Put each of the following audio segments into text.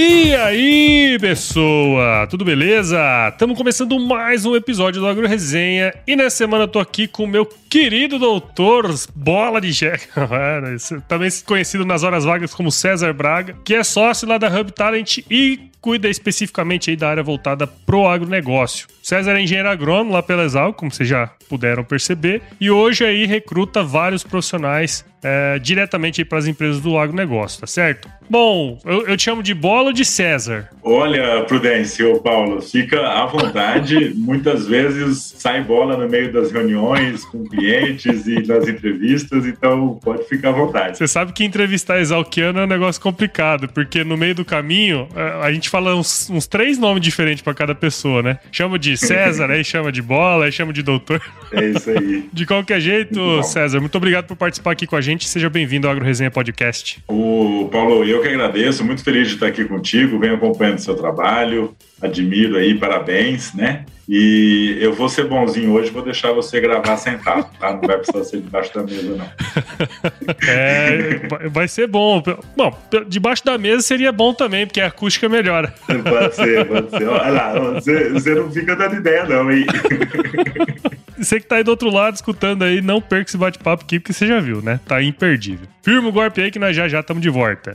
E aí, pessoa? Tudo beleza? Estamos começando mais um episódio do Agro Resenha e nessa semana eu tô aqui com o meu querido doutor Bola de Jack, também conhecido nas horas vagas como César Braga, que é sócio lá da Hub Talent e cuida especificamente aí da área voltada pro agronegócio. César é engenheiro agrônomo lá pela Exal, como vocês já puderam perceber, e hoje aí recruta vários profissionais é, diretamente para as empresas do agronegócio, tá certo? Bom, eu, eu, te chamo de Bola ou de César? Olha, Prudêncio, Paulo, fica à vontade. Muitas vezes sai bola no meio das reuniões com clientes e nas entrevistas, então pode ficar à vontade. Você sabe que entrevistar exalquiano é um negócio complicado, porque no meio do caminho é, a gente fala uns, uns três nomes diferentes para cada pessoa, né? Chama de César, aí chama de bola, aí chama de doutor. É isso aí. De qualquer jeito, muito César, muito obrigado por participar aqui com a gente. Seja bem-vindo ao Agro Resenha Podcast. O Paulo, eu que agradeço, muito feliz de estar aqui contigo, venho acompanhando o seu trabalho, admiro aí, parabéns, né? E eu vou ser bonzinho hoje, vou deixar você gravar sentado, tá? Não vai precisar ser debaixo da mesa, não. É, vai ser bom. Bom, debaixo da mesa seria bom também, porque a acústica melhora. Pode ser, pode ser. Olha lá, você, você não fica dando ideia, não, hein? Você que tá aí do outro lado escutando aí, não perca esse bate-papo aqui, porque você já viu, né? Tá imperdível. Firma o golpe aí que nós já já estamos de volta.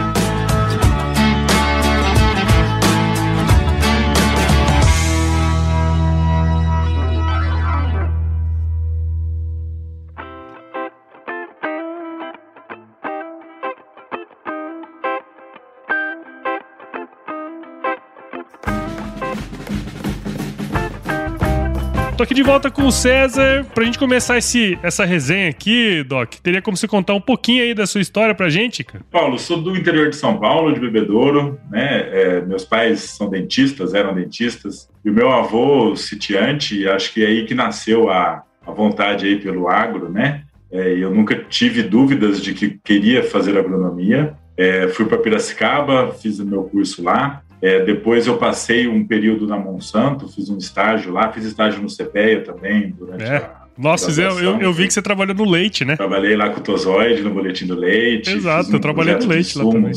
Tô aqui de volta com o César. Pra gente começar esse, essa resenha aqui, Doc, teria como você contar um pouquinho aí da sua história pra gente, cara? Paulo, sou do interior de São Paulo, de Bebedouro, né? É, meus pais são dentistas, eram dentistas. E o meu avô, sitiante, acho que é aí que nasceu a, a vontade aí pelo agro, né? É, eu nunca tive dúvidas de que queria fazer agronomia. É, fui para Piracicaba, fiz o meu curso lá. É, depois eu passei um período na Monsanto, fiz um estágio lá, fiz estágio no CPEA também durante é. a. Nossa, eu, eu, eu, vi que você trabalhou no leite, né? Trabalhei lá com o Tozoide, no Boletim do Leite. Exato, um eu trabalhei no leite lá também.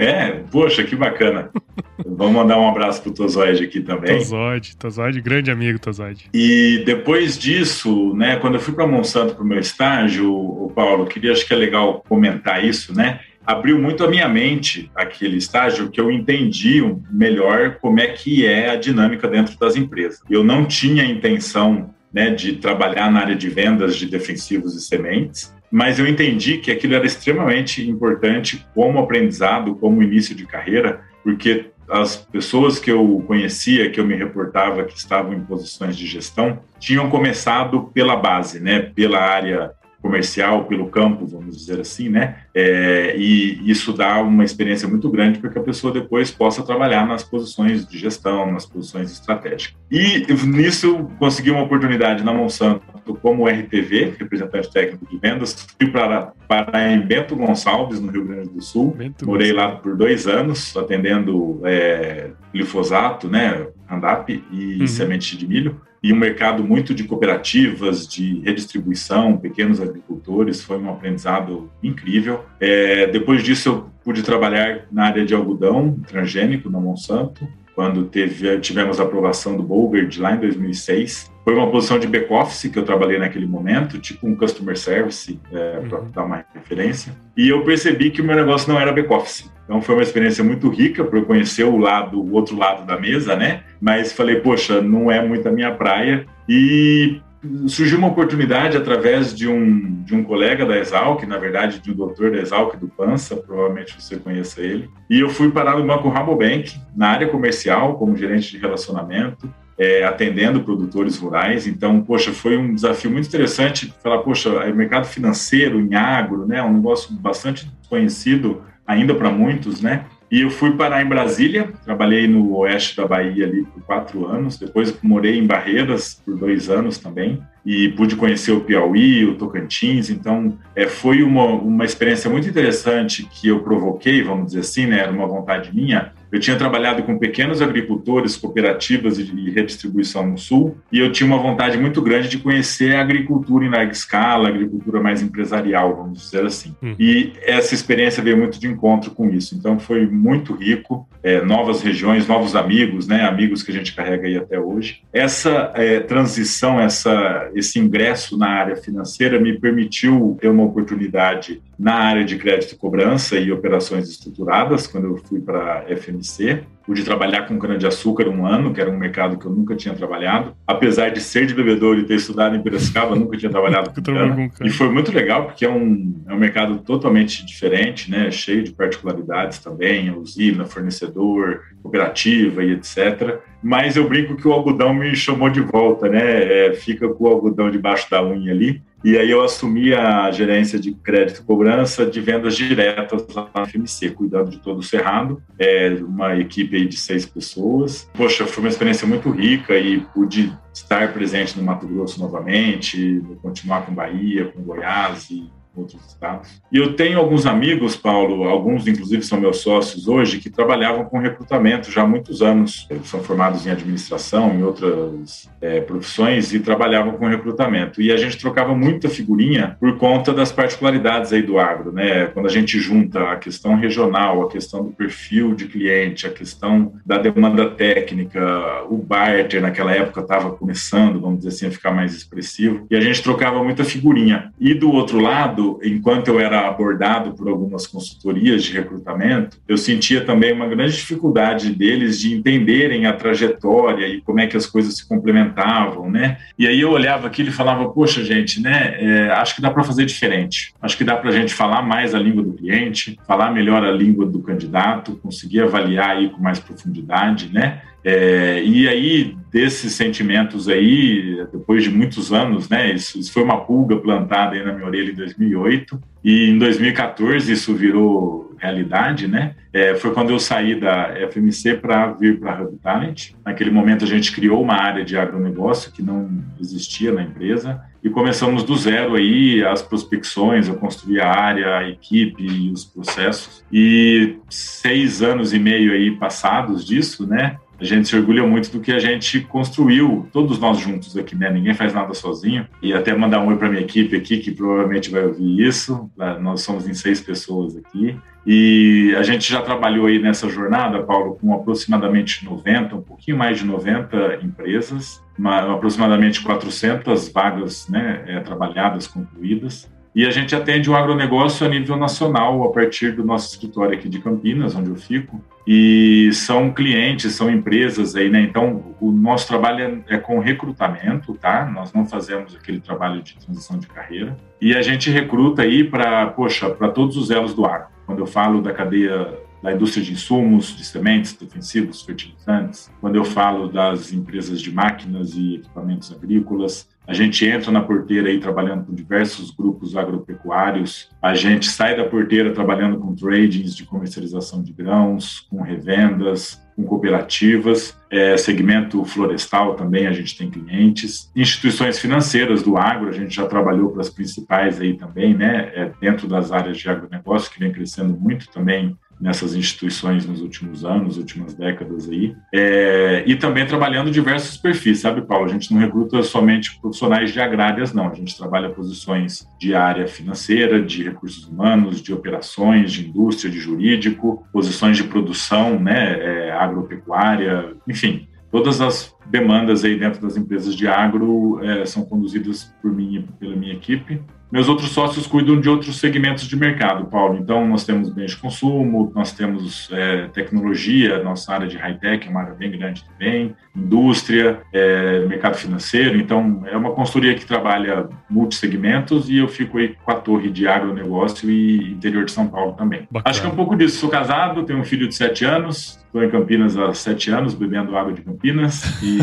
É, poxa, que bacana. Vamos mandar um abraço pro Tozoide aqui também. Tozoide, Tozoide, grande amigo Tozoide. E depois disso, né, quando eu fui para Monsanto para o meu estágio, o Paulo, queria, acho que é legal comentar isso, né? Abriu muito a minha mente aquele estágio que eu entendi melhor como é que é a dinâmica dentro das empresas. Eu não tinha intenção né, de trabalhar na área de vendas de defensivos e sementes, mas eu entendi que aquilo era extremamente importante como aprendizado, como início de carreira, porque as pessoas que eu conhecia, que eu me reportava que estavam em posições de gestão, tinham começado pela base, né, pela área comercial pelo campo, vamos dizer assim, né? É, e isso dá uma experiência muito grande para que a pessoa depois possa trabalhar nas posições de gestão, nas posições estratégicas. E nisso consegui uma oportunidade na Monsanto como RTV, representante técnico de vendas, fui para, para em Bento Gonçalves, no Rio Grande do Sul. Bento Morei lá por dois anos, atendendo é, glifosato, né, Andap e uhum. semente de milho e um mercado muito de cooperativas, de redistribuição, pequenos agricultores, foi um aprendizado incrível. É, depois disso, eu pude trabalhar na área de algodão transgênico na Monsanto, quando teve, tivemos a aprovação do Bolgard lá em 2006. Foi uma posição de back-office que eu trabalhei naquele momento, tipo um customer service, é, uhum. para dar uma referência. E eu percebi que o meu negócio não era back-office. Então foi uma experiência muito rica para eu conhecer o lado, o outro lado da mesa, né? Mas falei, poxa, não é muito a minha praia. E surgiu uma oportunidade através de um, de um colega da Exalc, na verdade de um doutor da Exalc do Pança, provavelmente você conheça ele. E eu fui parar no Banco Rabobank, na área comercial, como gerente de relacionamento, é, atendendo produtores rurais. Então, poxa, foi um desafio muito interessante falar, poxa, o mercado financeiro em agro, né, um negócio bastante conhecido ainda para muitos, né? E eu fui parar em Brasília, trabalhei no oeste da Bahia ali por quatro anos, depois morei em Barreiras por dois anos também, e pude conhecer o Piauí, o Tocantins, então é, foi uma, uma experiência muito interessante que eu provoquei, vamos dizer assim, né, era uma vontade minha, Eu tinha trabalhado com pequenos agricultores, cooperativas e redistribuição no Sul, e eu tinha uma vontade muito grande de conhecer a agricultura em larga escala, a agricultura mais empresarial, vamos dizer assim. Hum. E essa experiência veio muito de encontro com isso. Então foi muito rico, é, novas regiões, novos amigos, né, amigos que a gente carrega aí até hoje. Essa é, transição, essa, esse ingresso na área financeira me permitiu ter uma oportunidade na área de crédito e cobrança e operações estruturadas, quando eu fui para a FMC. Pude trabalhar com cana-de-açúcar um ano, que era um mercado que eu nunca tinha trabalhado. Apesar de ser de bebedouro e ter estudado em Piracicaba, nunca tinha trabalhado com cana. E foi muito legal, porque é um, é um mercado totalmente diferente, né? cheio de particularidades também, usina, fornecedor, cooperativa e etc. Mas eu brinco que o algodão me chamou de volta, né? É, fica com o algodão debaixo da unha ali. E aí eu assumi a gerência de crédito e cobrança de vendas diretas lá na FMC, cuidando de todo o Cerrado, é uma equipe de seis pessoas. Poxa, foi uma experiência muito rica e pude estar presente no Mato Grosso novamente, continuar com Bahia, com Goiás e outros estados. E eu tenho alguns amigos, Paulo, alguns inclusive são meus sócios hoje, que trabalhavam com recrutamento já há muitos anos. Eles são formados em administração, em outras é, profissões e trabalhavam com recrutamento. E a gente trocava muita figurinha por conta das particularidades aí do agro, né? Quando a gente junta a questão regional, a questão do perfil de cliente, a questão da demanda técnica, o barter naquela época estava começando, vamos dizer assim, a ficar mais expressivo. E a gente trocava muita figurinha. E do outro lado, enquanto eu era abordado por algumas consultorias de recrutamento, eu sentia também uma grande dificuldade deles de entenderem a trajetória e como é que as coisas se complementavam, né? E aí eu olhava aquilo e falava, poxa, gente, né? É, acho que dá para fazer diferente. Acho que dá para a gente falar mais a língua do cliente, falar melhor a língua do candidato, conseguir avaliar aí com mais profundidade, né? É, e aí, desses sentimentos aí, depois de muitos anos, né, isso, isso, foi uma pulga plantada aí na minha orelha em 2008, e em 2014 isso virou realidade, né? É, foi quando eu saí da FMC para vir para a Hub Talent. Naquele momento a gente criou uma área de agronegócio que não existia na empresa e começamos do zero aí as prospecções, eu construí a área, a equipe e os processos. E seis anos e meio aí passados disso, né? A gente se orgulha muito do que a gente construiu, todos nós juntos aqui, né? Ninguém faz nada sozinho. E até mandar um oi para minha equipe aqui, que provavelmente vai ouvir isso. Nós somos em seis pessoas aqui. E a gente já trabalhou aí nessa jornada, Paulo, com aproximadamente 90, um pouquinho mais de 90 empresas, uma, aproximadamente 400 vagas né, é, trabalhadas, concluídas. E a gente atende o agronegócio a nível nacional a partir do nosso escritório aqui de Campinas, onde eu fico. E são clientes, são empresas aí, né? Então, o nosso trabalho é, é com recrutamento, tá? Nós não fazemos aquele trabalho de transição de carreira. E a gente recruta aí para, poxa, para todos os elos do agro. Quando eu falo da cadeia da indústria de insumos, de sementes, defensivos, fertilizantes, quando eu falo das empresas de máquinas e equipamentos agrícolas, a gente entra na porteira aí trabalhando com diversos grupos agropecuários. A gente sai da porteira trabalhando com tradings de comercialização de grãos, com revendas, com cooperativas. É, segmento florestal também a gente tem clientes. Instituições financeiras do agro, a gente já trabalhou para as principais aí também, né? É, dentro das áreas de agronegócio, que vem crescendo muito também nessas instituições nos últimos anos, últimas décadas aí, é, e também trabalhando diversos perfis, sabe, Paulo? A gente não recruta somente profissionais de agrárias, não. A gente trabalha posições de área financeira, de recursos humanos, de operações, de indústria, de jurídico, posições de produção, né, é, agropecuária, enfim, todas as demandas aí dentro das empresas de agro é, são conduzidas por mim e pela minha equipe. Meus outros sócios cuidam de outros segmentos de mercado, Paulo. Então, nós temos bens de consumo, nós temos é, tecnologia, nossa área de high-tech é uma área bem grande também, indústria, é, mercado financeiro. Então, é uma consultoria que trabalha multissegmentos e eu fico aí com a torre de agronegócio e interior de São Paulo também. Bacana. Acho que é um pouco disso. Sou casado, tenho um filho de sete anos, estou em Campinas há sete anos, bebendo água de Campinas e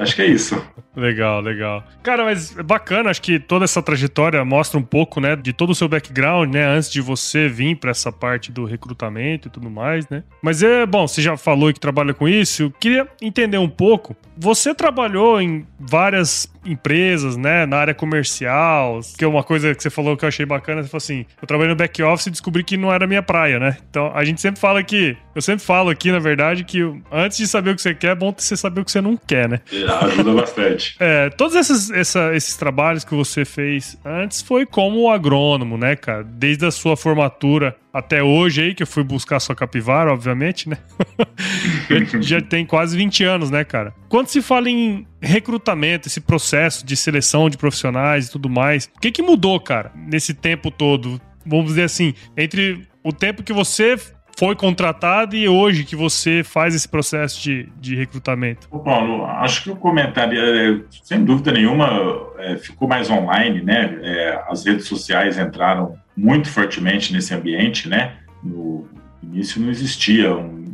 acho que é isso. Legal, legal. Cara, mas bacana, acho que toda essa trajetória mostra um pouco, né, de todo o seu background, né, antes de você vir para essa parte do recrutamento e tudo mais, né? Mas é bom, você já falou que trabalha com isso, eu queria entender um pouco. Você trabalhou em várias empresas, né, na área comercial, que é uma coisa que você falou que eu achei bacana, você falou assim, eu trabalhei no back office e descobri que não era minha praia, né? Então, a gente sempre fala que, eu sempre falo aqui, na verdade, que antes de saber o que você quer, é bom você saber o que você não quer, né? É, ajuda bastante. é, todos esses, essa, esses trabalhos que você fez antes foi como agrônomo, né, cara? Desde a sua formatura até hoje aí, que eu fui buscar sua capivara, obviamente, né? já tem quase 20 anos, né, cara? Quando se fala em recrutamento, esse processo de seleção de profissionais e tudo mais, o que, que mudou, cara, nesse tempo todo? Vamos dizer assim, entre o tempo que você foi contratado e hoje que você faz esse processo de, de recrutamento? Ô Paulo, acho que o comentário, é, sem dúvida nenhuma, é, ficou mais online, né? É, as redes sociais entraram muito fortemente nesse ambiente, né? No início não existia um,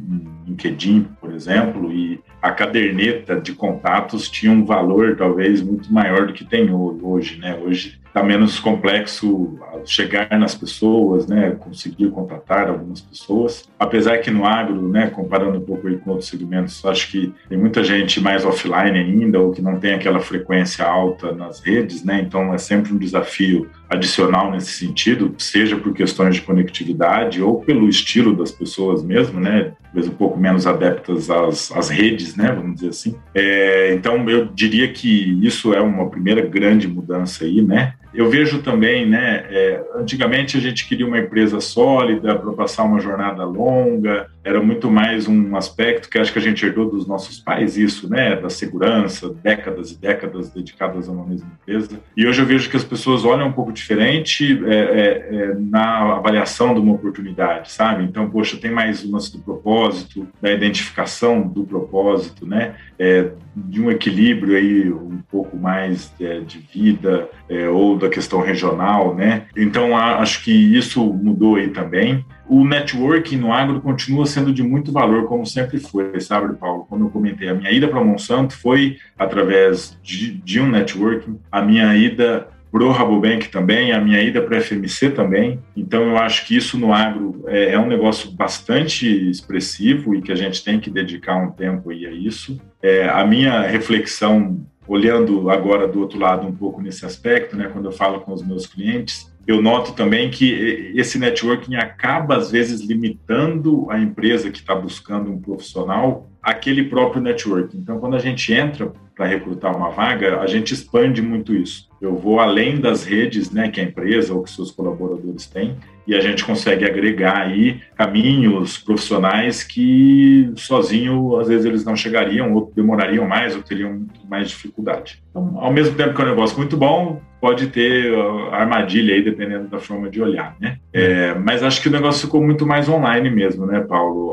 LinkedIn, por exemplo, e a caderneta de contatos tinha um valor talvez muito maior do que tem hoje, né? Hoje está menos complexo chegar nas pessoas, né, conseguir contatar algumas pessoas. Apesar que no agro, né, comparando um pouco com outros segmentos, acho que tem muita gente mais offline ainda ou que não tem aquela frequência alta nas redes, né? Então é sempre um desafio adicional nesse sentido, seja por questões de conectividade ou pelo estilo das pessoas mesmo, né? Talvez um pouco menos adeptas às, às redes, né? Vamos dizer assim. É, então eu diria que isso é uma primeira grande mudança aí, né? Eu vejo também, né, é, antigamente a gente queria uma empresa sólida para passar uma jornada longa, era muito mais um aspecto que acho que a gente herdou dos nossos pais, isso, né, da segurança, décadas e décadas dedicadas a uma mesma empresa. E hoje eu vejo que as pessoas olham um pouco diferente é, é, é na avaliação de uma oportunidade, sabe? Então, poxa, tem mais uma do propósito, da identificação do propósito, né, é, de um equilíbrio aí um pouco mais é, de vida ou da questão regional, né? Então acho que isso mudou aí também. O networking no agro continua sendo de muito valor, como sempre foi, sabe, Paulo? Como eu comentei, a minha ida para Monsanto foi através de, de um networking. A minha ida para o Rabobank também, a minha ida para a FMC também. Então, eu acho que isso no agro é, é, um negócio bastante expressivo e que a gente tem que dedicar um tempo aí a isso. É, a minha reflexão olhando agora do outro lado um pouco nesse aspecto, né, quando eu falo com os meus clientes, eu noto também que esse networking acaba às vezes limitando a empresa que está buscando um profissional aquele próprio networking. Então, quando a gente entra para recrutar uma vaga, a gente expande muito isso. Eu vou além das redes, né, que a empresa ou que seus colaboradores têm, e a gente consegue agregar aí caminhos profissionais que sozinho às vezes eles não chegariam ou demorariam mais ou teriam mais dificuldade. Então, ao mesmo tempo que é um negócio muito bom, pode ter armadilha aí, dependendo da forma de olhar, né? É, mas acho que o negócio ficou muito mais online mesmo, né, Paulo?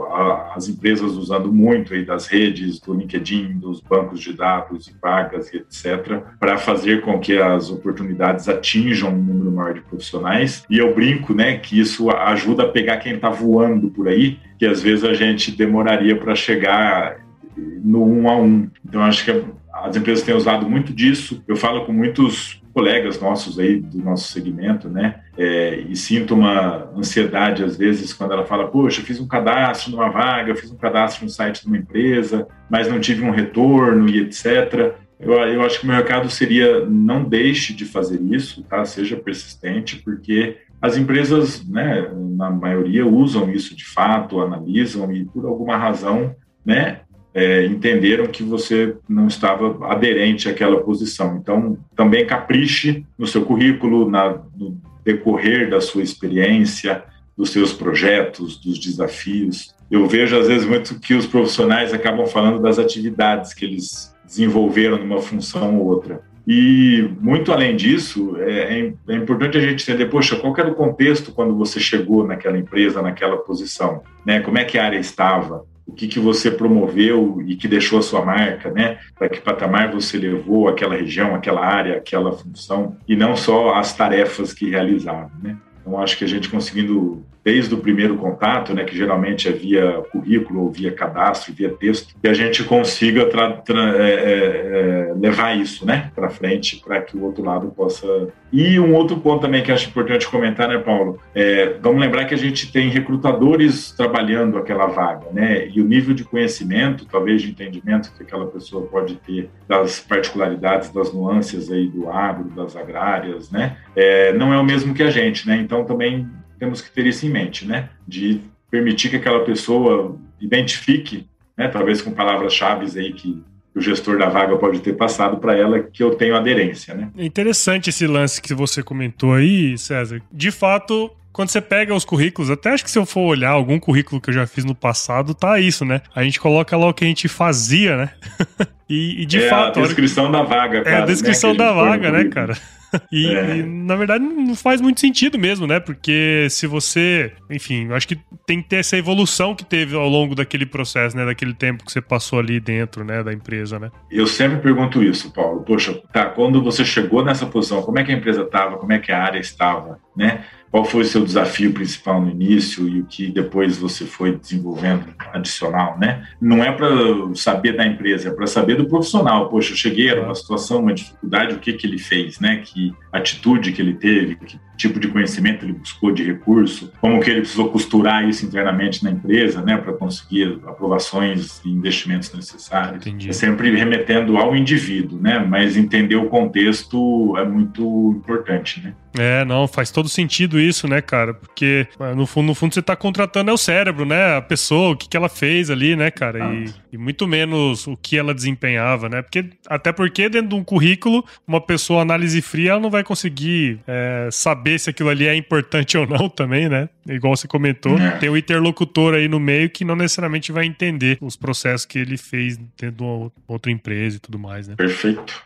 as empresas usando muito aí das redes, do LinkedIn, dos bancos de dados e vagas etc., para fazer com que as oportunidades atinjam um número maior de profissionais. E eu brinco, né, que isso ajuda a pegar quem está voando por aí, que às vezes a gente demoraria para chegar no um a um. Então acho que as empresas têm usado muito disso. Eu falo com muitos colegas nossos aí do nosso segmento, né? É, e sinto uma ansiedade às vezes quando ela fala, poxa, fiz um cadastro numa vaga, fiz um cadastro no site de uma empresa, mas não tive um retorno e etc. Eu, eu acho que o meu recado seria não deixe de fazer isso, tá? Seja persistente, porque as empresas, né, na maioria, usam isso de fato, analisam e por alguma razão, né, é, entenderam que você não estava aderente àquela posição. Então, também capriche no seu currículo, na, no decorrer da sua experiência, dos seus projetos, dos desafios. Eu vejo, às vezes, muito que os profissionais acabam falando das atividades que eles desenvolveram numa função ou outra. E, muito além disso, é, é, é importante a gente entender, poxa, qual era o contexto quando você chegou naquela empresa, naquela posição? Né? Como é que a área estava? O que, que você promoveu e que deixou a sua marca, né? Para que patamar você levou aquela região, aquela área, aquela função, e não só as tarefas que realizaram, né? Então, acho que a gente conseguindo desde o primeiro contato, né, que geralmente é via currículo ou via cadastro, via texto, que a gente consiga é, é, é, levar isso, né, para frente, para que o outro lado possa. E um outro ponto também que acho importante comentar, né, Paulo? É, vamos lembrar que a gente tem recrutadores trabalhando aquela vaga, né, e o nível de conhecimento, talvez de entendimento que aquela pessoa pode ter das particularidades, das nuances aí do agro, das agrárias, né, é, não é o mesmo que a gente, né. Então também temos que ter isso em mente, né? De permitir que aquela pessoa identifique, né, talvez com palavras-chave aí que o gestor da vaga pode ter passado para ela que eu tenho aderência, né? É interessante esse lance que você comentou aí, César. De fato, quando você pega os currículos, até acho que se eu for olhar algum currículo que eu já fiz no passado, tá isso, né? A gente coloca lá o que a gente fazia, né? e, e, de é fato. A descrição que... da vaga, cara. É a descrição né? da vaga, né, cara? e, é. e, na verdade não faz muito sentido mesmo, né? Porque se você, enfim, eu acho que tem que ter essa evolução que teve ao longo daquele processo, né? Daquele tempo que você passou ali dentro, né? Da empresa, né? Eu sempre pergunto isso, Paulo. Poxa, tá, quando você chegou nessa posição, como é que a empresa estava? Como é que a área estava, né? Qual foi o seu desafio principal no início e o que depois você foi desenvolvendo adicional, né? Não é para saber da empresa, é para saber do profissional. Poxa, eu cheguei, era uma situação, uma dificuldade, o que que ele fez, né? Que atitude que ele teve, que tipo de conhecimento ele buscou de recurso, como que ele precisou costurar isso internamente na empresa, né, para conseguir aprovações e investimentos necessários. Entendi. É sempre remetendo ao indivíduo, né, mas entender o contexto é muito importante, né. É, não, faz todo sentido isso, né, cara? Porque no fundo, no fundo você está contratando é o cérebro, né? A pessoa, o que, que ela fez ali, né, cara? E, e, muito menos o que ela desempenhava, né? Porque, até porque dentro de um currículo, uma pessoa análise fria, ela não vai conseguir é, saber se aquilo ali é importante ou não também, né? Igual você comentou, é. tem um interlocutor aí no meio que não necessariamente vai entender os processos que ele fez dentro de uma outra empresa e tudo mais, né? Perfeito.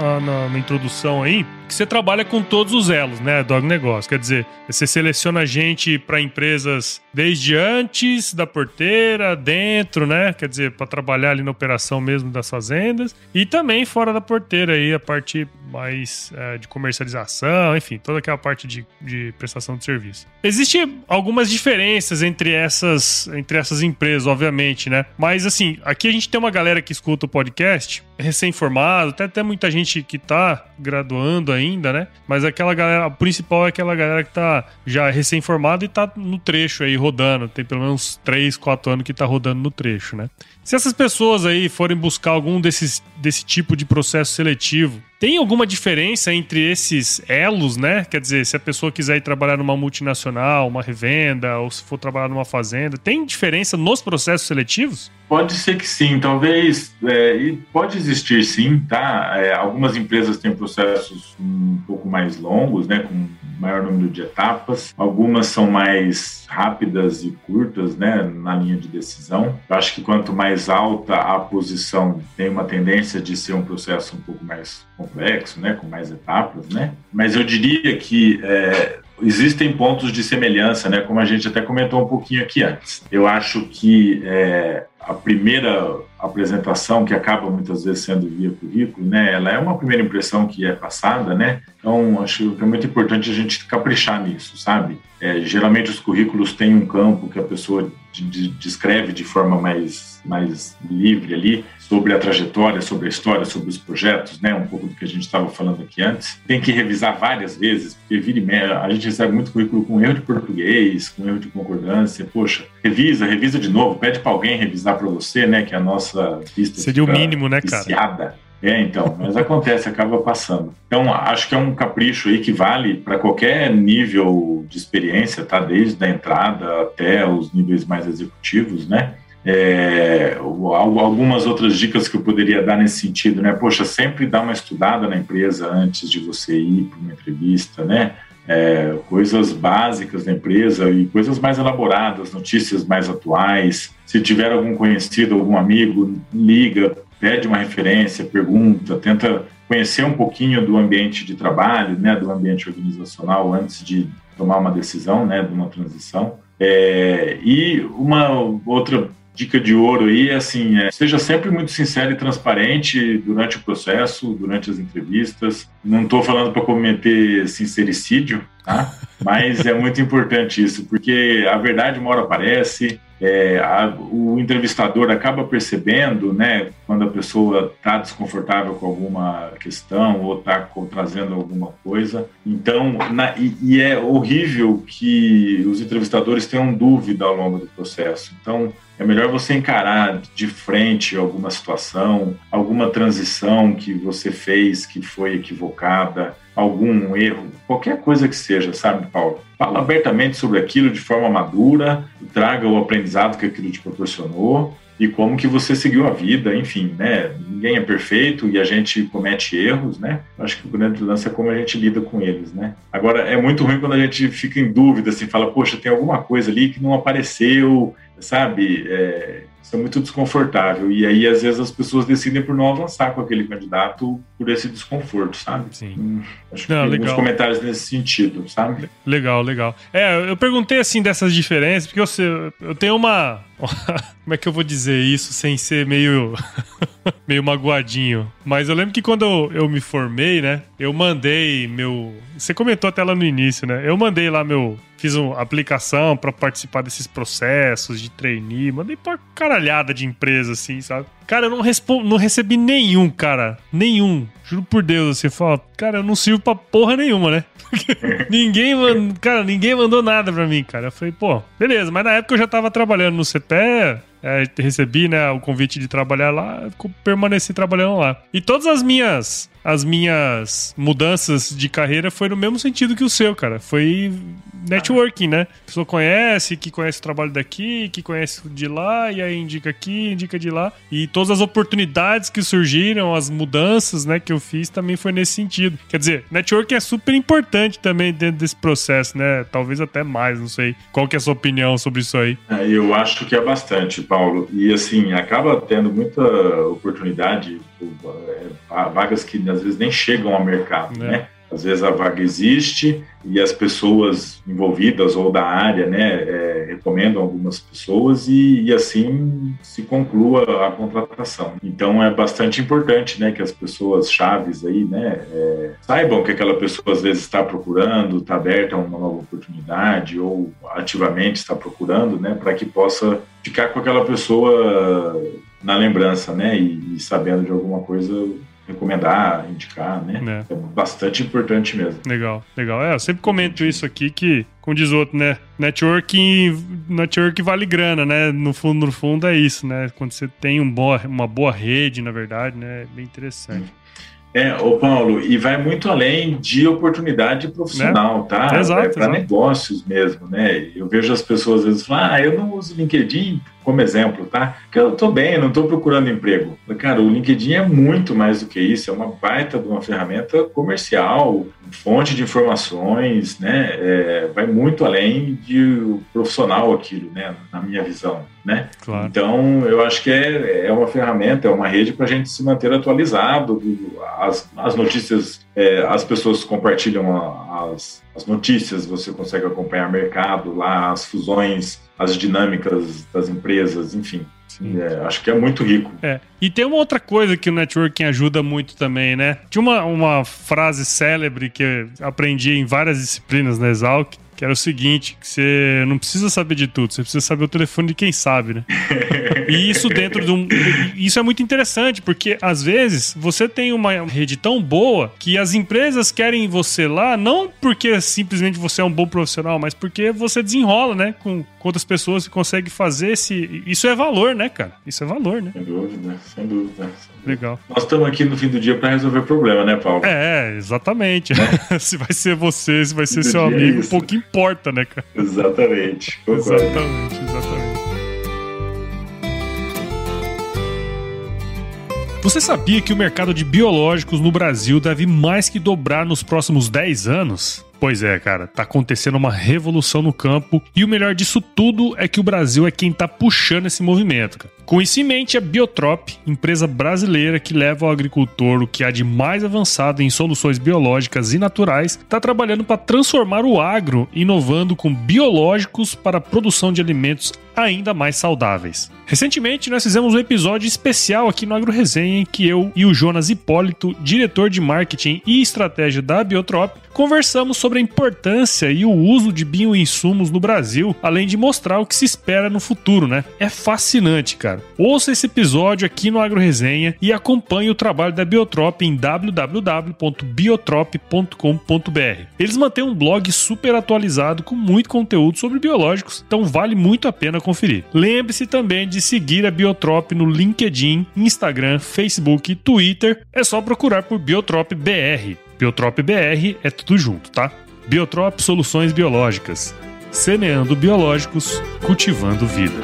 na, na, na introdução aí que você trabalha com todos os elos, né, do agronegócio. Quer dizer, você seleciona gente para empresas desde antes da porteira, dentro, né? Quer dizer, para trabalhar ali na operação mesmo das fazendas e também fora da porteira aí a parte mais é, de comercialização, enfim, toda aquela parte de, de prestação de serviço. Existem algumas diferenças entre essas, entre essas empresas, obviamente, né? Mas assim, aqui a gente tem uma galera que escuta o podcast, recém-formado, até, até muita gente que tá graduando ainda, né? Mas aquela galera, a principal é aquela galera que tá já recém-formada e tá no trecho aí rodando. Tem pelo menos 3, 4 anos que tá rodando no trecho, né? Se essas pessoas aí forem buscar algum desses, desse tipo de processo seletivo, tem alguma diferença entre esses elos, né? Quer dizer, se a pessoa quiser ir trabalhar numa multinacional, uma revenda, ou se for trabalhar numa fazenda, tem diferença nos processos seletivos? Pode ser que sim, talvez, é, pode existir sim, tá? É, algumas empresas têm processos um pouco mais longos, né, com maior número de etapas. Algumas são mais rápidas e curtas, né, na linha de decisão. Eu acho que quanto mais alta a posição, tem uma tendência de ser um processo um pouco mais complexo, né, com mais etapas, né. Mas eu diria que é, existem pontos de semelhança, né? Como a gente até comentou um pouquinho aqui antes. Eu acho que é, a primeira apresentação, que acaba muitas vezes sendo via currículo, né, ela é uma primeira impressão que é passada, né, então acho que é muito importante a gente caprichar nisso, sabe? É, geralmente os currículos têm um campo que a pessoa descreve de forma mais, mais livre ali sobre a trajetória, sobre a história, sobre os projetos, né? Um pouco do que a gente estava falando aqui antes. Tem que revisar várias vezes, porque vira e meia, a gente recebe muito currículo com erro de português, com erro de concordância. Poxa, revisa, revisa de novo, pede para alguém revisar para você, né? Que a nossa pista seria o mínimo, né, cara? Viciada. É, então, mas acontece, acaba passando. Então, acho que é um capricho aí que vale para qualquer nível de experiência, tá? Desde a entrada até os níveis mais executivos, né? É, algumas outras dicas que eu poderia dar nesse sentido, né? Poxa, sempre dá uma estudada na empresa antes de você ir para uma entrevista, né? É, coisas básicas da empresa e coisas mais elaboradas, notícias mais atuais. Se tiver algum conhecido, algum amigo, liga, pede uma referência, pergunta, tenta conhecer um pouquinho do ambiente de trabalho, né, do ambiente organizacional antes de tomar uma decisão, né, de uma transição. É, e uma outra dica de ouro aí é assim, é, seja sempre muito sincero e transparente durante o processo, durante as entrevistas. Não estou falando para cometer sincericídio, tá? Mas é muito importante isso, porque a verdade uma hora aparece, é, a, o entrevistador acaba percebendo, né, quando a pessoa está desconfortável com alguma questão ou está trazendo alguma coisa. Então, na, e, e, é horrível que os entrevistadores tenham dúvida ao longo do processo. Então, é melhor você encarar de frente alguma situação, alguma transição que você fez que foi equivocada, algum erro, qualquer coisa que seja, sabe, Paulo? Fala abertamente sobre aquilo de forma madura, traga o aprendizado que aquilo te proporcionou e como que você seguiu a vida, enfim, né? Ninguém é perfeito e a gente comete erros, né? Acho que o grande lance é como a gente lida com eles, né? Agora, é muito ruim quando a gente fica em dúvida, assim, fala, poxa, tem alguma coisa ali que não apareceu, sabe? É, isso é muito desconfortável. E aí, às vezes, as pessoas decidem por não avançar com aquele candidato por esse desconforto, sabe? Sim. Hum, acho não, que tem alguns comentários nesse sentido, sabe? Legal, legal. É, eu perguntei, assim, dessas diferenças, porque eu, eu tenho uma... Como é que eu vou dizer isso sem ser meio... meio magoadinho. Mas eu lembro que quando eu, eu me formei, né? Eu mandei meu... Você comentou até lá no início, né? Eu mandei lá meu fiz uma aplicação para participar desses processos de trainee, mandei pra caralhada de empresa, assim, sabe? Cara, eu não, respondo, não recebi nenhum, cara. Nenhum. Juro por Deus, você fala, cara, eu não sirvo pra porra nenhuma, né? ninguém, mandou, cara, ninguém mandou nada pra mim, cara. Eu falei, pô, beleza, mas na época eu já tava trabalhando no CPE, é, recebi né, o convite de trabalhar lá, permaneci trabalhando lá. E todas as minhas as minhas mudanças de carreira foi no mesmo sentido que o seu, cara. Foi networking, né? A pessoa conhece, que conhece o trabalho daqui, que conhece de lá, e aí indica aqui, indica de lá. E todas as oportunidades que surgiram, as mudanças, né, que eu fiz também foi nesse sentido. Quer dizer, networking é super importante também dentro desse processo, né? Talvez até mais, não sei. Qual que é a sua opinião sobre isso aí? É, eu acho que é bastante, Paulo. E assim, acaba tendo muita oportunidade, é, vagas que às vezes nem chegam ao mercado, é. né? Às vezes a vaga existe e as pessoas envolvidas ou da área, né, é, recomendam algumas pessoas e, e, assim se conclua a contratação. Então é bastante importante, né, que as pessoas chaves aí, né, é, saibam que aquela pessoa às vezes está procurando, está aberta a uma nova oportunidade ou ativamente está procurando, né, para que possa ficar com aquela pessoa na lembrança, né, e, e sabendo de alguma coisa recomendar, indicar, né? É. é. bastante importante mesmo. Legal, legal. É, eu sempre comento isso aqui que, como diz outro, né? Networking, network vale grana, né? No fundo, no fundo é isso, né? Quando você tem um boa, uma boa rede, na verdade, né? É bem interessante. É, ô Paulo, e vai muito além de oportunidade profissional, né? tá? Exato. É para negócios mesmo, né? Eu vejo as pessoas às vezes falar, ah, eu não uso LinkedIn como exemplo, tá? Que eu tô bem, não tô procurando emprego. Cara, o LinkedIn é muito mais do que isso, é uma baita de uma ferramenta comercial, fonte de informações, né? É, vai muito além de profissional aquilo, né? Na minha visão, né? Claro. Então, eu acho que é, é uma ferramenta, é uma rede para a gente se manter atualizado. As, as notícias, é, as pessoas compartilham as, as notícias, você consegue acompanhar o mercado lá, as fusões as dinâmicas das empresas, enfim. É, acho que é muito rico. É. E tem uma outra coisa que o networking ajuda muito também, né? Tinha uma, uma frase célebre que eu aprendi em várias disciplinas na Exalc, que era o seguinte, que você não precisa saber de tudo, você precisa saber o telefone de quem sabe, né? e isso dentro de um... Isso é muito interessante, porque às vezes você tem uma rede tão boa que as empresas querem você lá, não porque simplesmente você é um bom profissional, mas porque você desenrola, né? Com, outras pessoas e consegue fazer esse... Isso é valor, né, cara? Isso é valor, né? Sem dúvida, sem dúvida. Legal. Nós estamos aqui no fim do dia para resolver problema, né, Paulo? É, exatamente. É. se vai ser você, se vai ser seu amigo, é pouco importa, né, cara? Exatamente. Concordo. Exatamente, exatamente. Você sabia que o mercado de biológicos no Brasil deve mais que dobrar nos próximos 10 anos? Pois é, cara, tá acontecendo uma revolução no campo e o melhor disso tudo é que o Brasil é quem tá puxando esse movimento, cara. Com isso em mente, a Biotrop, empresa brasileira que leva ao agricultor o que há de mais avançado em soluções biológicas e naturais, está trabalhando para transformar o agro, inovando com biológicos para a produção de alimentos ainda mais saudáveis. Recentemente, nós fizemos um episódio especial aqui no Agro Resenha em que eu e o Jonas Hipólito, diretor de marketing e estratégia da Biotrop, conversamos sobre a importância e o uso de bioinsumos no Brasil, além de mostrar o que se espera no futuro, né? É fascinante, cara. Ouça esse episódio aqui no Agro Resenha e acompanhe o trabalho da Biotrop em www.biotrop.com.br. Eles mantêm um blog super atualizado com muito conteúdo sobre biológicos, então vale muito a pena conferir. Lembre-se também de seguir a Biotrop no LinkedIn, Instagram, Facebook e Twitter. É só procurar por Biotrop BR. Biotrop BR é tudo junto, tá? Biotrop Soluções Biológicas. Semeando biológicos, cultivando vida.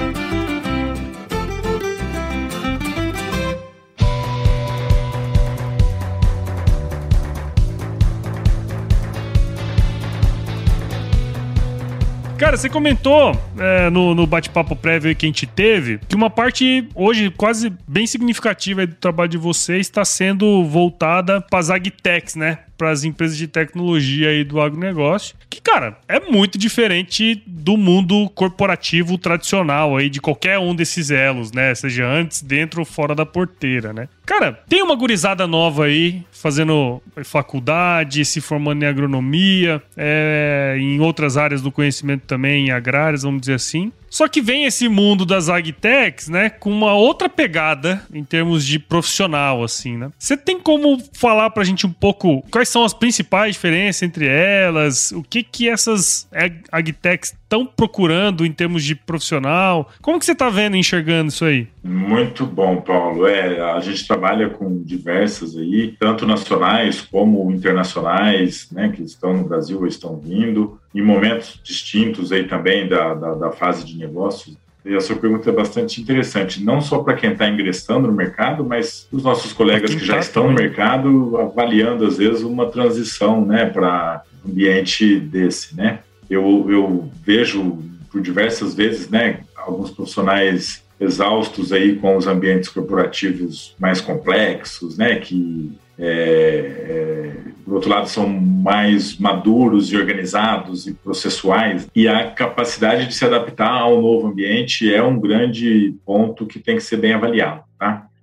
Cara, você comentou é, no, no bate-papo prévio que a gente teve que uma parte hoje quase bem significativa do trabalho de vocês está sendo voltada para as agtechs, né? Para as empresas de tecnologia aí do agronegócio, que, cara, é muito diferente do mundo corporativo tradicional aí, de qualquer um desses elos, né? Seja antes, dentro ou fora da porteira, né? Cara, tem uma gurizada nova aí, fazendo faculdade, se formando em agronomia, é, em outras áreas do conhecimento também, em agrárias, vamos dizer assim. Só que vem esse mundo das agtechs, né, com uma outra pegada em termos de profissional, assim, né? Você tem como falar pra gente um pouco quais são as principais diferenças entre elas? O que que essas agtechs estão procurando em termos de profissional? Como que você tá vendo, enxergando isso aí? Muito bom, Paulo. É, a gente trabalha com diversas aí, tanto nacionais como internacionais, né, que estão no Brasil ou estão vindo em momentos distintos aí também da, da, da fase de negócios. E a sua pergunta é bastante interessante, não só para quem está ingressando no mercado, mas os nossos colegas que já tá estão no mercado avaliando, às vezes, uma transição né, para um ambiente desse. Né? Eu, eu vejo por diversas vezes né, alguns profissionais exaustos aí com os ambientes corporativos mais complexos, né, que é, é, por outro lado, são mais maduros e organizados e processuais, e a capacidade de se adaptar ao novo ambiente é um grande ponto que tem que ser bem avaliado.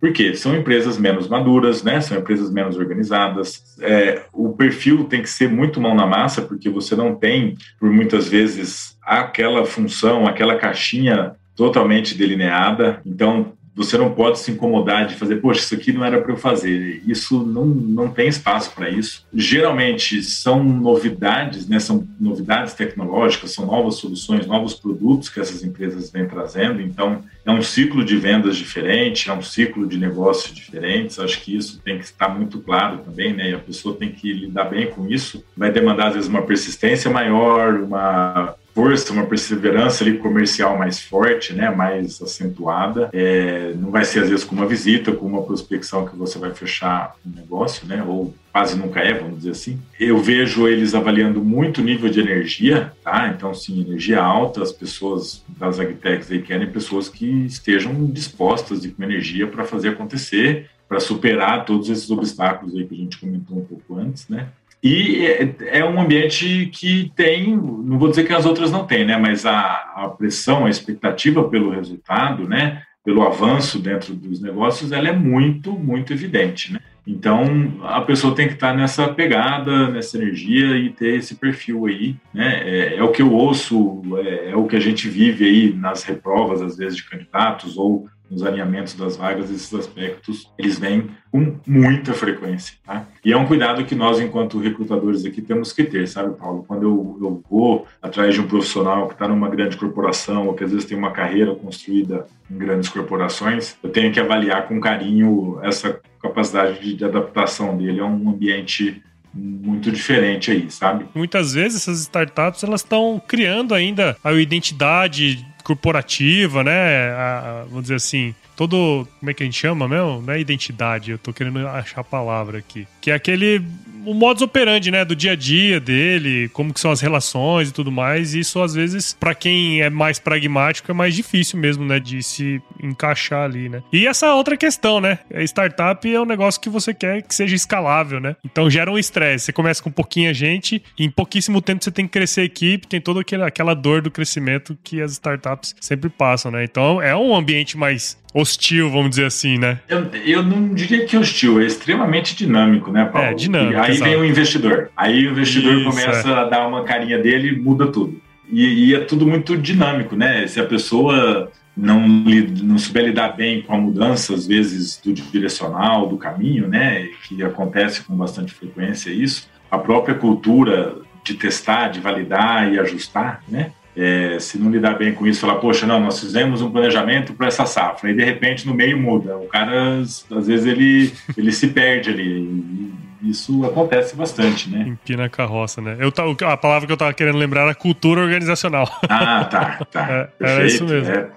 Por quê? São empresas menos maduras, né? são empresas menos organizadas. É, o perfil tem que ser muito mão na massa, porque você não tem, por muitas vezes, aquela função, aquela caixinha totalmente delineada. Então, você não pode se incomodar de fazer, poxa, isso aqui não era para eu fazer. Isso não, não tem espaço para isso. Geralmente são novidades, né? São novidades tecnológicas, são novas soluções, novos produtos que essas empresas vêm trazendo. Então, é um ciclo de vendas diferente, é um ciclo de negócios diferentes. Acho que isso tem que estar muito claro também, né? E a pessoa tem que lidar bem com isso. Vai demandar, às vezes, uma persistência maior, uma força, uma perseverança ali comercial mais forte, né, mais acentuada. É, não vai ser às vezes com uma visita, com uma prospecção que você vai fechar um negócio, né, ou quase nunca é, vamos dizer assim. Eu vejo eles avaliando muito o nível de energia, tá? Então, sim, energia alta, as pessoas das agtechs aí querem pessoas que estejam dispostas e com energia para fazer acontecer, para superar todos esses obstáculos aí que a gente comentou um pouco antes, né? E é, é um ambiente que tem, não vou dizer que as outras não têm, né? Mas a, a pressão, a expectativa pelo resultado, né? pelo avanço dentro dos negócios, ela é muito, muito evidente, né? Então, a pessoa tem que estar nessa pegada, nessa energia e ter esse perfil aí, né? É, é o que eu ouço, é, é, o que a gente vive aí nas reprovas, às vezes, de candidatos ou nos alinhamentos das vagas, esses aspectos, eles vêm com muita frequência, tá? E é um cuidado que nós, enquanto recrutadores aqui, temos que ter, sabe, Paulo? Quando eu, eu vou atrás de um profissional que está numa grande corporação ou que às vezes tem uma carreira construída em grandes corporações, eu tenho que avaliar com carinho essa capacidade de, de adaptação dele a um ambiente muito diferente aí, sabe? Muitas vezes essas startups elas estão criando ainda a identidade corporativa, né? A, vamos dizer assim, todo. Como é que a gente chama mesmo? Não é identidade, eu tô querendo achar a palavra aqui. Que é aquele. O modus operandi, né? Do dia a dia dele, como que são as relações e tudo mais. E isso, às vezes, para quem é mais pragmático, é mais difícil mesmo, né? De se encaixar ali, né? E essa outra questão, né? A startup é um negócio que você quer que seja escalável, né? Então gera um estresse. Você começa com pouquinha gente, em pouquíssimo tempo você tem que crescer a equipe, tem toda aquela dor do crescimento que as startups sempre passam, né? Então é um ambiente mais hostil, vamos dizer assim, né? Eu, eu não diria que hostil, é extremamente dinâmico, né, Paulo? É, dinâmico. E aí exato. vem o investidor. Aí o investidor Isso, começa é. a dar uma carinha dele e muda tudo. E, e, é tudo muito dinâmico, né? Se a pessoa não, não souber lidar bem com a mudança, às vezes, do direcional, do caminho, né? Que acontece com bastante frequência isso. A própria cultura de testar, de validar e ajustar, né? É, se não lidar bem com isso, falar, poxa, não, nós fizemos um planejamento para essa safra, e de repente no meio muda. O cara, às vezes, ele, ele se perde ali. isso acontece bastante, né? Empina a carroça, né? Eu, a palavra que eu estava querendo lembrar era cultura organizacional. Ah, tá, tá. É, era isso mesmo. É,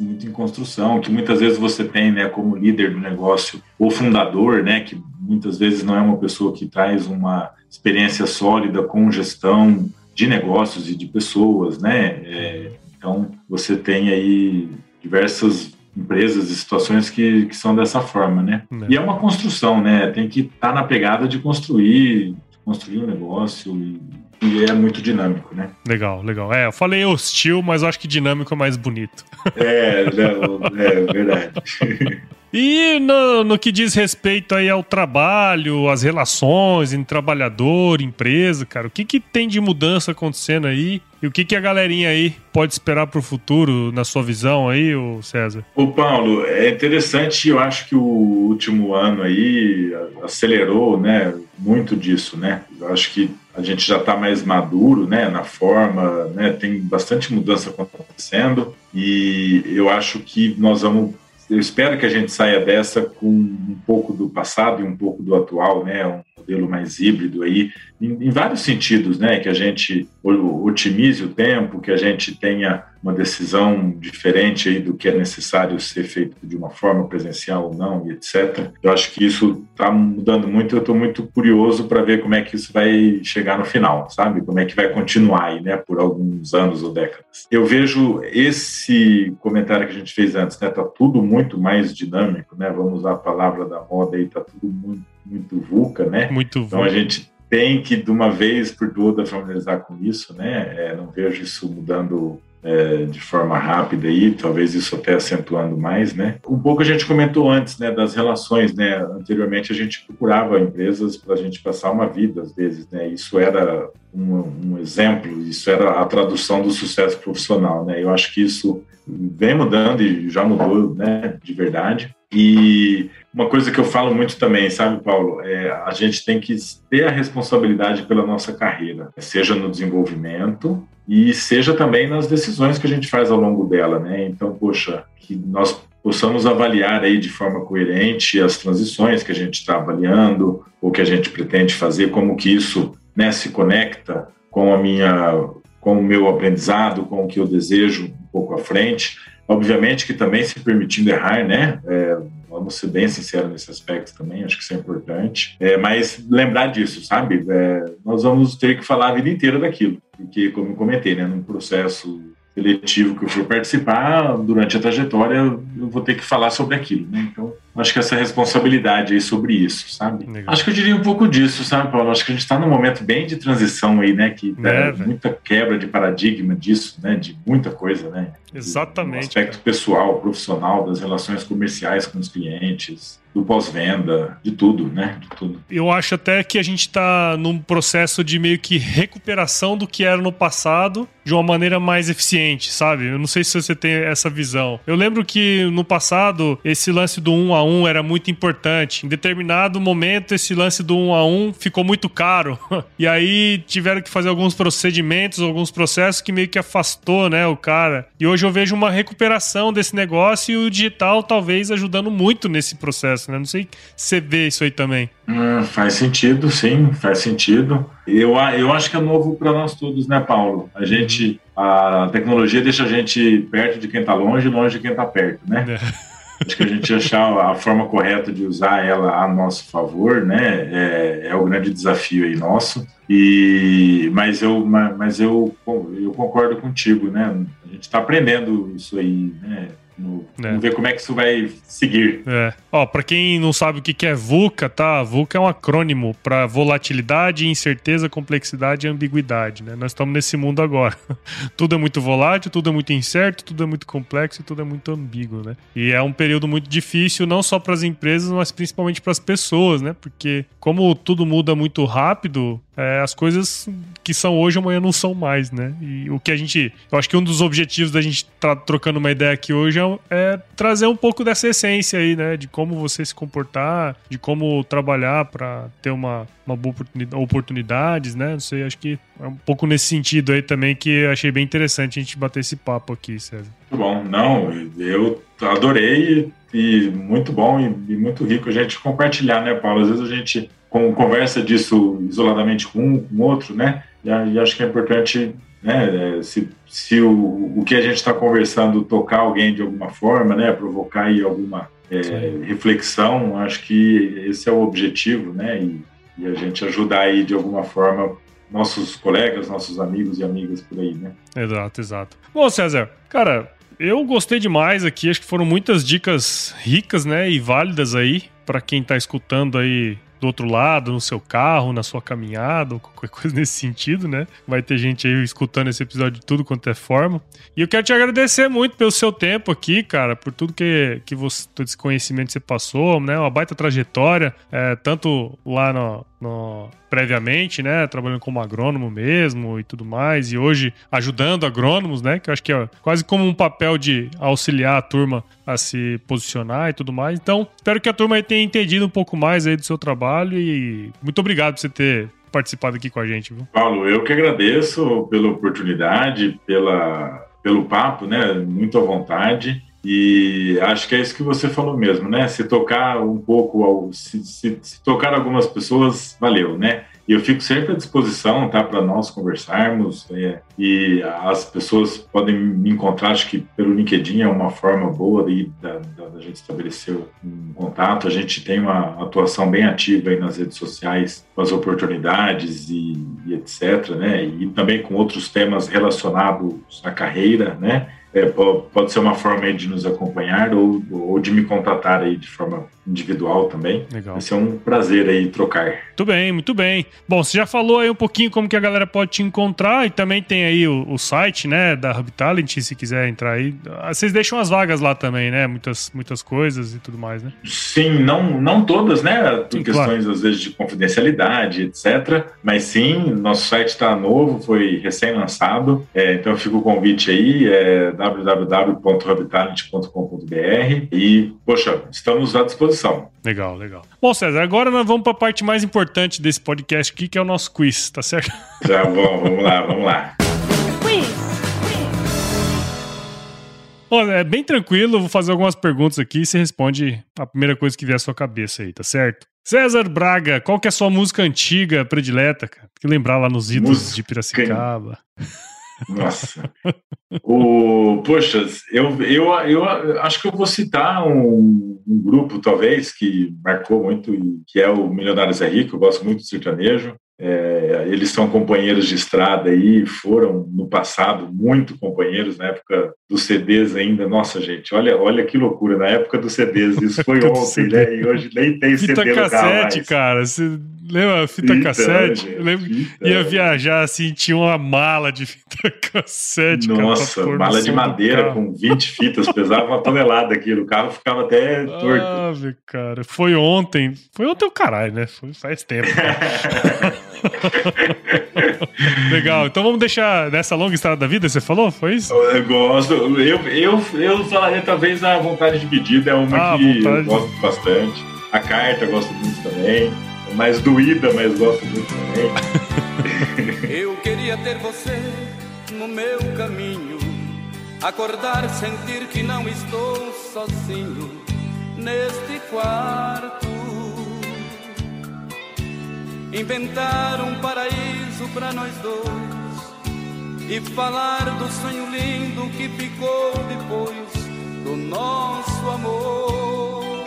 muito em construção, que muitas vezes você tem, né, como líder do negócio, ou fundador, né, que muitas vezes não é uma pessoa que traz uma experiência sólida com gestão, de negócios e de pessoas, né? É, então, você tem aí diversas empresas e situações que, que são dessa forma, né? É. E é uma construção, né? Tem que estar tá na pegada de construir, construir um negócio e, e, é muito dinâmico, né? Legal, legal. É, eu falei hostil, mas eu acho que dinâmico é mais bonito. É, é, é verdade. E no, no, que diz respeito aí ao trabalho, às relações entre trabalhador, empresa, cara, o que, que tem de mudança acontecendo aí? E o que, que a galerinha aí pode esperar para o futuro, na sua visão aí, o César? O Paulo, é interessante, eu acho que o último ano aí acelerou, né, muito disso, né? Eu acho que a gente já está mais maduro, né, na forma, né, tem bastante mudança acontecendo e eu acho que nós vamos eu espero que a gente saia dessa com um pouco do passado e um pouco do atual, né? Um modelo mais híbrido aí, em, em vários sentidos, né? Que a gente otimize o tempo, que a gente tenha uma decisão diferente aí do que é necessário ser feito de uma forma presencial ou não, e etc. Eu acho que isso está mudando muito. Eu estou muito curioso para ver como é que isso vai chegar no final, sabe? Como é que vai continuar aí, né? Por alguns anos ou décadas. Eu vejo esse comentário que a gente fez antes, né? Tá tudo muito mais dinâmico, né? Vamos usar a palavra da moda aí, tá tudo muito, muito VUCA, né? Muito VUCA. Então a gente tem que de uma vez por todas familiarizar com isso, né? É, não vejo isso mudando é, de forma rápida aí, talvez isso até acentuando mais, né? Um pouco a gente comentou antes, né, das relações, né? Anteriormente a gente procurava empresas para a gente passar uma vida, às vezes, né? Isso era um, um, exemplo, isso era a tradução do sucesso profissional, né? Eu acho que isso vem mudando e já mudou, né, de verdade. E uma coisa que eu falo muito também, sabe, Paulo, é a gente tem que ter a responsabilidade pela nossa carreira, seja no desenvolvimento e seja também nas decisões que a gente faz ao longo dela, né? Então, poxa, que nós possamos avaliar aí de forma coerente as transições que a gente está avaliando ou que a gente pretende fazer, como que isso né, se conecta com a minha, com o meu aprendizado, com o que eu desejo um pouco à frente. Obviamente que também se permitindo errar, né? É, vamos ser bem sinceros nesse aspecto também, acho que isso é importante. É, mas lembrar disso, sabe? É, nós vamos ter que falar a vida inteira daquilo, porque, como eu comentei, né, num processo seletivo que eu for participar, durante a trajetória eu vou ter que falar sobre aquilo, né? Então, acho que essa responsabilidade aí sobre isso, sabe? Legal. Acho que eu diria um pouco disso, sabe, Paulo? Acho que a gente está num momento bem de transição aí, né? Que é, muita quebra de paradigma disso, né? De muita coisa, né? Exatamente. Do aspecto pessoal, profissional, das relações comerciais com os clientes, do pós-venda, de tudo, né? De tudo. Eu acho até que a gente está num processo de meio que recuperação do que era no passado de uma maneira mais eficiente, sabe? Eu não sei se você tem essa visão. Eu lembro que no passado esse lance do um a um era muito importante. Em determinado momento esse lance do um a um ficou muito caro. e aí tiveram que fazer alguns procedimentos, alguns processos que meio que afastou, né, o cara. E hoje eu vejo uma recuperação desse negócio e o digital talvez ajudando muito nesse processo, né? Não sei se você vê isso aí também. Hum, faz sentido, sim, faz sentido. Eu, eu acho que é novo para nós todos, né, Paulo? A gente, a tecnologia deixa a gente perto de quem está longe e longe de quem está perto, né? É. Acho que a gente achar a forma correta de usar ela a nosso favor, né, é, é o grande desafio aí nosso. E mas eu, mas eu, eu concordo contigo, né? A gente está aprendendo isso aí, né? No, é. Vamos ver como é que isso vai seguir. É. Ó, para quem não sabe o que é VUCA, tá? VUCA é um acrônimo para volatilidade, incerteza, complexidade e ambiguidade, né? Nós estamos nesse mundo agora. tudo é muito volátil, tudo é muito incerto, tudo é muito complexo e tudo é muito ambíguo, né? E é um período muito difícil não só para as empresas, mas principalmente para as pessoas, né? Porque como tudo muda muito rápido, é, as coisas que são hoje amanhã não são mais, né? E o que a gente. Eu acho que um dos objetivos da gente tá trocando uma ideia aqui hoje é, é, trazer um pouco dessa essência aí, né? De como você se comportar, de como trabalhar para ter uma, uma boa oportunidade, oportunidades, né? Não sei, acho que é um pouco nesse sentido aí também que achei bem interessante a gente bater esse papo aqui, César. Muito bom. Não, eu adorei e muito bom e, e muito rico a gente compartilhar, né, Paulo? Às vezes a gente com, conversa disso isoladamente com um, com outro, né? E, e acho que é importante, né? É, se, se o, o que a gente está conversando tocar alguém de alguma forma, né? Provocar aí alguma é, reflexão, acho que esse é o objetivo, né? E, e a gente ajudar aí de alguma forma nossos colegas, nossos amigos e amigas por aí, né? Exato, exato. Bom, César, cara, eu gostei demais aqui, acho que foram muitas dicas ricas, né, e válidas aí para quem está escutando aí do outro lado, no seu carro, na sua caminhada, ou qualquer coisa nesse sentido, né? Vai ter gente aí escutando esse episódio de tudo quanto é forma. E eu quero te agradecer muito pelo seu tempo aqui, cara, por tudo que, que você, todo esse conhecimento que você passou, né? Uma baita trajetória, é, tanto lá no, no, previamente, né? Trabalhando como agrônomo mesmo e tudo mais, e hoje ajudando agrônomos, né? Que eu acho que é quase como um papel de auxiliar a turma a se posicionar e tudo mais. Então, espero que a turma tenha entendido um pouco mais aí do seu trabalho e muito obrigado por você ter participado aqui com a gente. Viu? Paulo, eu que agradeço pela oportunidade, pela, pelo papo, né? Muito à vontade. E acho que é isso que você falou mesmo, né? Se tocar um pouco, se, se, se tocar algumas pessoas, valeu, né? E eu fico sempre à disposição, tá, para nós conversarmos. É, e as pessoas podem me encontrar, acho que pelo LinkedIn é uma forma boa de, da, da, da, gente estabelecer um contato. A gente tem uma atuação bem ativa aí nas redes sociais, com as oportunidades e, e etc, né? E também com outros temas relacionados à carreira, né? É, pode ser uma forma de nos acompanhar ou, ou de me contatar aí de forma individual também. Legal. Vai ser um prazer aí trocar. Muito bem, muito bem. Bom, você já falou aí um pouquinho como que a galera pode te encontrar e também tem aí o, o site, né, da Hub Talent, se quiser entrar aí. Ah, vocês deixam as vagas lá também, né? Muitas, muitas coisas e tudo mais, né? Sim, não, não todas, né? Tem sim, questões, claro. às vezes, de confidencialidade, etc. Mas sim, nosso site está novo, foi recém-lançado. É, então fica o convite aí, é www.hubtalent.com.br e, poxa, estamos à disposição. Legal, legal. Bom, César, agora nós vamos para a parte mais importante desse podcast aqui, que é o nosso quiz, tá certo? Tá bom, vamos lá, vamos lá. Olha, é bem tranquilo, vou fazer algumas perguntas aqui e você responde a primeira coisa que vier à sua cabeça aí, tá certo? César Braga, qual que é a sua música antiga predileta, cara? Que lembrar lá nos idos música... de Piracicaba. Nossa. o, poxa, eu, eu, eu acho que eu vou citar um, um, grupo, talvez, que marcou muito, que é o Milionários é Rico. Eu gosto muito do sertanejo. É, eles são companheiros de estrada aí, foram no passado muito companheiros, na época dos CDs ainda. Nossa, gente, olha, olha que loucura, na época dos CDs, isso foi ontem, né? E hoje nem tem Fita CD cassete, no carro mais. cara. Você lembra fita Fita, cassete? gente, Eu lembro, fita. ia viajar assim, tinha uma mala de fita cassete. cara, Nossa, no mala de madeira com 20 fitas, pesava uma tonelada aquilo, o carro ficava até torto. Ave, cara. Foi ontem. Foi ontem o caralho, né? Foi faz tempo. Legal. Então vamos deixar nessa longa estrada da vida, você falou? Foi isso? Eu gosto, eu, eu, eu falaria talvez a vontade dividida é uma Ah, que vontade. eu gosto bastante. A carta eu gosto muito também. É mais doída, mas gosto muito também. Eu queria ter você no meu caminho. Acordar, sentir que não estou sozinho neste quarto. Inventar um paraíso para nós dois e falar do sonho lindo que ficou depois do nosso amor.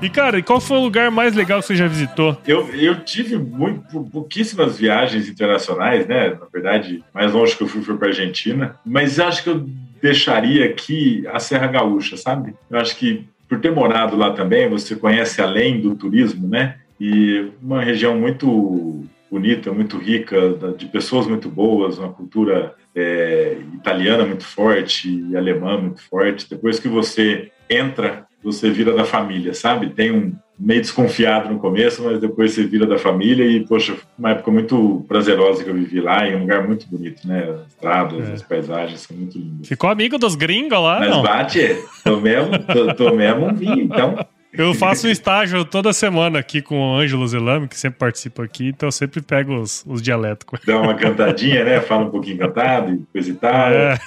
E, cara, e qual foi o lugar mais legal que você já visitou? Eu, eu tive muito, pouquíssimas viagens internacionais, né? Na verdade, mais longe que eu fui foi para Argentina. Mas acho que eu deixaria aqui a Serra Gaúcha, sabe? Eu acho que por ter morado lá também, você conhece além do turismo, né? E uma região muito bonita, muito rica, de pessoas muito boas, uma cultura é, italiana muito forte e alemã muito forte. Depois que você entra, você vira da família, sabe? Tem um meio desconfiado no começo, mas depois você vira da família e, poxa, uma época muito prazerosa que eu vivi lá, em um lugar muito bonito, né? As estradas, É. as paisagens são muito lindas. Ficou amigo dos gringos lá? Mas não? bate, tomemos, to- tomemos um vinho, então. Eu faço um estágio toda semana aqui com o Ângelo Zelame, que sempre participa aqui, então eu sempre pego os, os dialetos. Dá uma cantadinha, né? Fala um pouquinho cantado e coisa e tal. É.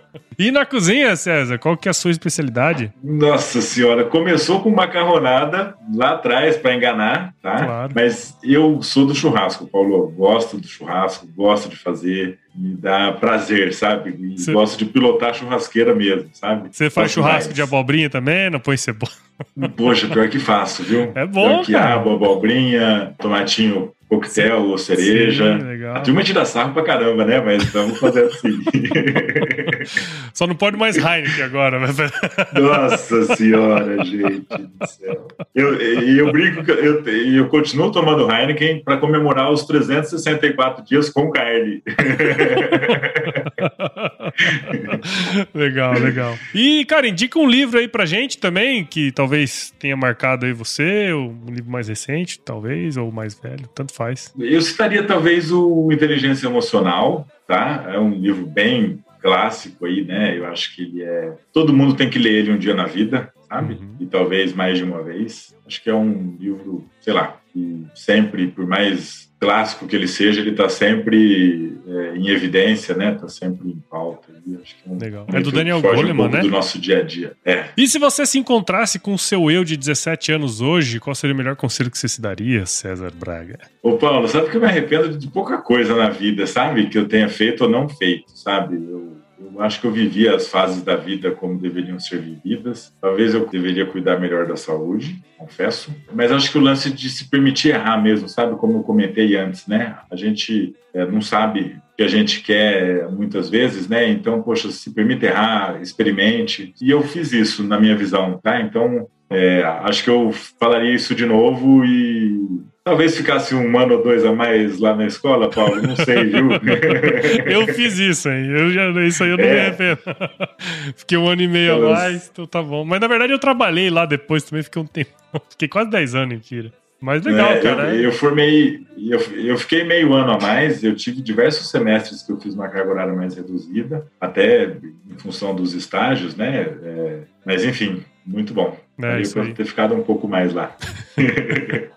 e na cozinha, César, qual que é a sua especialidade? Nossa senhora, começou com macarronada lá atrás para enganar, tá? Claro. Mas eu sou do churrasco, Paulo. Gosto do churrasco, gosto de fazer, me dá prazer, sabe? Cê- gosto de pilotar churrasqueira mesmo, sabe? Você faz Gosto churrasco mais. de abobrinha também? Não põe cebola? Poxa, pior que faço, viu? É bom, Pior que cara. abobrinha, tomatinho coquetel ou cereja. Sim, legal. A turma tira sarro pra caramba, né? Mas estamos fazendo assim. Só não pode mais Heineken agora. mas- Nossa senhora, gente do céu. Eu, eu, eu brinco eu, eu continuo tomando Heineken para comemorar os 364 dias com carne. legal, legal. E, cara, indica um livro aí pra gente também, que talvez tenha marcado aí você, um livro mais recente, talvez, ou mais velho, tanto faz. Eu citaria talvez o Inteligência Emocional, tá? É um livro bem clássico aí, né? Eu acho que ele é. Todo mundo tem que ler ele um dia na vida, sabe? Uhum. E talvez mais de uma vez. Acho que é um livro, sei lá, que sempre, por mais clássico que ele seja, ele está sempre é, em evidência, né? Está sempre em pauta. Acho que é um Legal. É do Daniel Goleman, um né? Do nosso dia a dia. É. E se você se encontrasse com o seu eu de 17 anos hoje, qual seria o melhor conselho que você se daria, César Braga? Ô, Paulo, sabe que eu me arrependo de pouca coisa na vida, sabe? Que eu tenha feito ou não feito, sabe? Eu acho que eu vivi as fases da vida como deveriam ser vividas. Talvez eu deveria cuidar melhor da saúde, confesso. Mas acho que o lance de se permitir errar mesmo, sabe? Como eu comentei antes, né? A gente é, não sabe o que a gente quer muitas vezes, né? Então, poxa, se permita errar, experimente. E eu fiz isso na minha visão, tá? Então, é, acho que eu falaria isso de novo e talvez ficasse um ano ou dois a mais lá na escola, Paulo. Não sei, viu? Eu fiz isso, hein? Eu já, isso aí eu não me É. arrependo. Fiquei um ano e meio a mais, então tá bom. Mas na verdade eu trabalhei lá depois também, fiquei um tempo. Fiquei quase 10 anos em Tira. Mas legal, É, cara. Eu, eu formei, eu, eu fiquei meio ano a mais. Eu tive diversos semestres que eu fiz uma carga horária mais reduzida, até em função dos estágios, né? É, mas enfim, muito bom. É, por aí. ter ficado um pouco mais lá.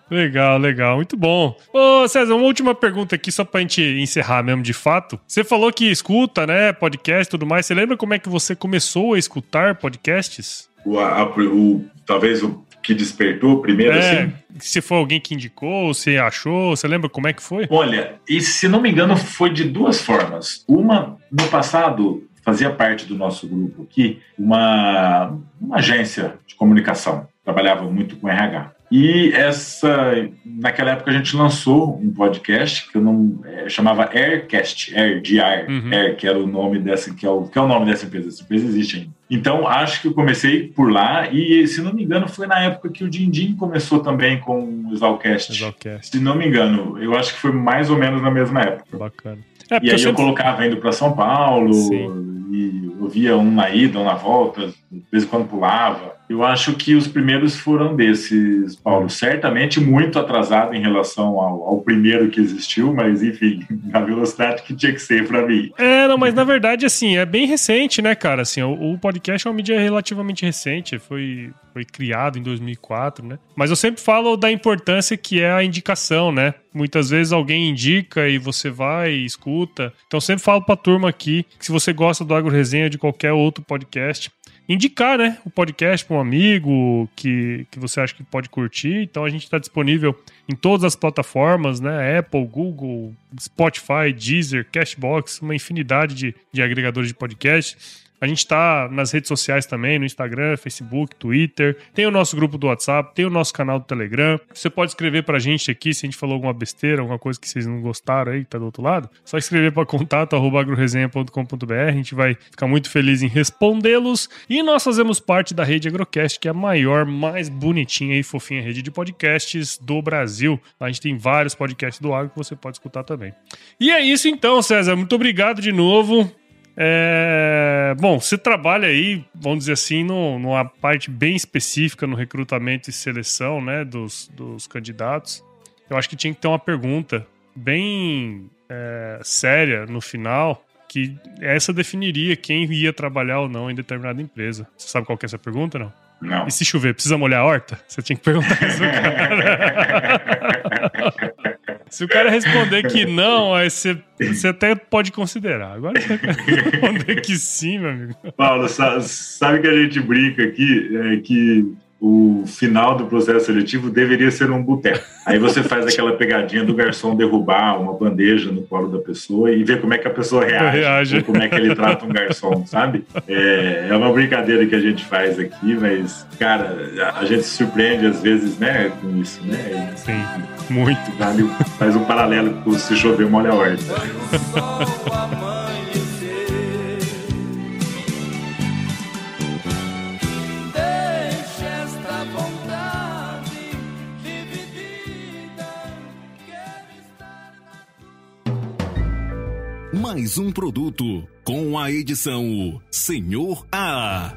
Legal, legal, muito bom. Ô, César, uma última pergunta aqui, só pra gente encerrar mesmo de fato. Você falou que escuta, né, podcast e tudo mais. Você lembra como é que você começou a escutar podcasts? O, a- o- talvez o que despertou primeiro, É, assim. se foi alguém que indicou, você achou, você lembra como é que foi? Olha, e se não me engano, foi de duas formas. Uma, no passado, fazia parte do nosso grupo aqui, uma, uma agência de comunicação, trabalhava muito com RH. E essa naquela época a gente lançou um podcast que eu não é, chamava Aircast, Air de Air, uhum. Air, que era o nome dessa, que é o, que é o nome dessa empresa. Essa empresa existe ainda. Então, acho que eu comecei por lá e, se não me engano, foi na época que o Dindim começou também com o Exalcast. Exalcast. Se não me engano, eu acho que foi mais ou menos na mesma época. Bacana. É, e aí eu, sempre... colocava indo para São Paulo Sim. E ouvia um na ida, um na volta, de vez em quando pulava. Eu acho que os primeiros foram desses, Paulo. Certamente muito atrasado em relação ao, ao primeiro que existiu, mas enfim, na velocidade que tinha que ser para mim. É, não, mas na verdade, assim, é bem recente, né, cara? Assim, o, o podcast é uma mídia relativamente recente, foi, foi criado em 2004, né? Mas eu sempre falo da importância que é a indicação, né? Muitas vezes alguém indica e você vai e escuta. Então sempre falo pra turma aqui que se você gosta do Agro Resenha de qualquer outro podcast, indicar, né, o podcast para um amigo que, que você acha que pode curtir. Então a gente está disponível em todas as plataformas, né, Apple, Google, Spotify, Deezer, Cashbox, uma infinidade de, de agregadores de podcast. A gente está nas redes sociais também, no Instagram, Facebook, Twitter. Tem o nosso grupo do WhatsApp, tem o nosso canal do Telegram. Você pode escrever para a gente aqui se a gente falou alguma besteira, alguma coisa que vocês não gostaram aí, que tá do outro lado. Só escrever para contato agroresenha.com.br. A gente vai ficar muito feliz em respondê-los. E nós fazemos parte da rede Agrocast, que é a maior, mais bonitinha e fofinha rede de podcasts do Brasil. A gente tem vários podcasts do agro que você pode escutar também. E é isso então, César. Muito obrigado de novo. É... Bom, você trabalha aí, vamos dizer assim, no, numa parte bem específica no recrutamento e seleção né, dos, dos candidatos. Eu acho que tinha que ter uma pergunta bem é, séria no final, que essa definiria quem ia trabalhar ou não em determinada empresa. Você sabe qual que é essa pergunta, não? Não. E se chover, precisa molhar a horta? Você tinha que perguntar isso, cara. Se o cara responder que não, aí você, você até pode considerar. Agora você responder que sim, meu amigo. Paulo, sabe que a gente brinca aqui é que o final do processo seletivo deveria ser um boteco. Aí você faz aquela pegadinha do garçom derrubar uma bandeja no colo da pessoa e ver como é que a pessoa reage, reage. como é que ele trata um garçom, sabe? É, é uma brincadeira que a gente faz aqui, mas, cara, a gente se surpreende às vezes, né, com isso, né? Sim, muito. Faz um paralelo com se chover, molha a horta. mais um produto com a edição Senhor A.